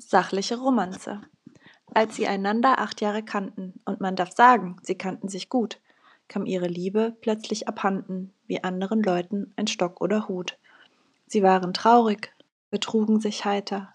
Sachliche Romanze. Als sie einander acht Jahre kannten, und man darf sagen, sie kannten sich gut, kam ihre Liebe plötzlich abhanden, wie anderen Leuten ein Stock oder Hut. Sie waren traurig, betrugen sich heiter,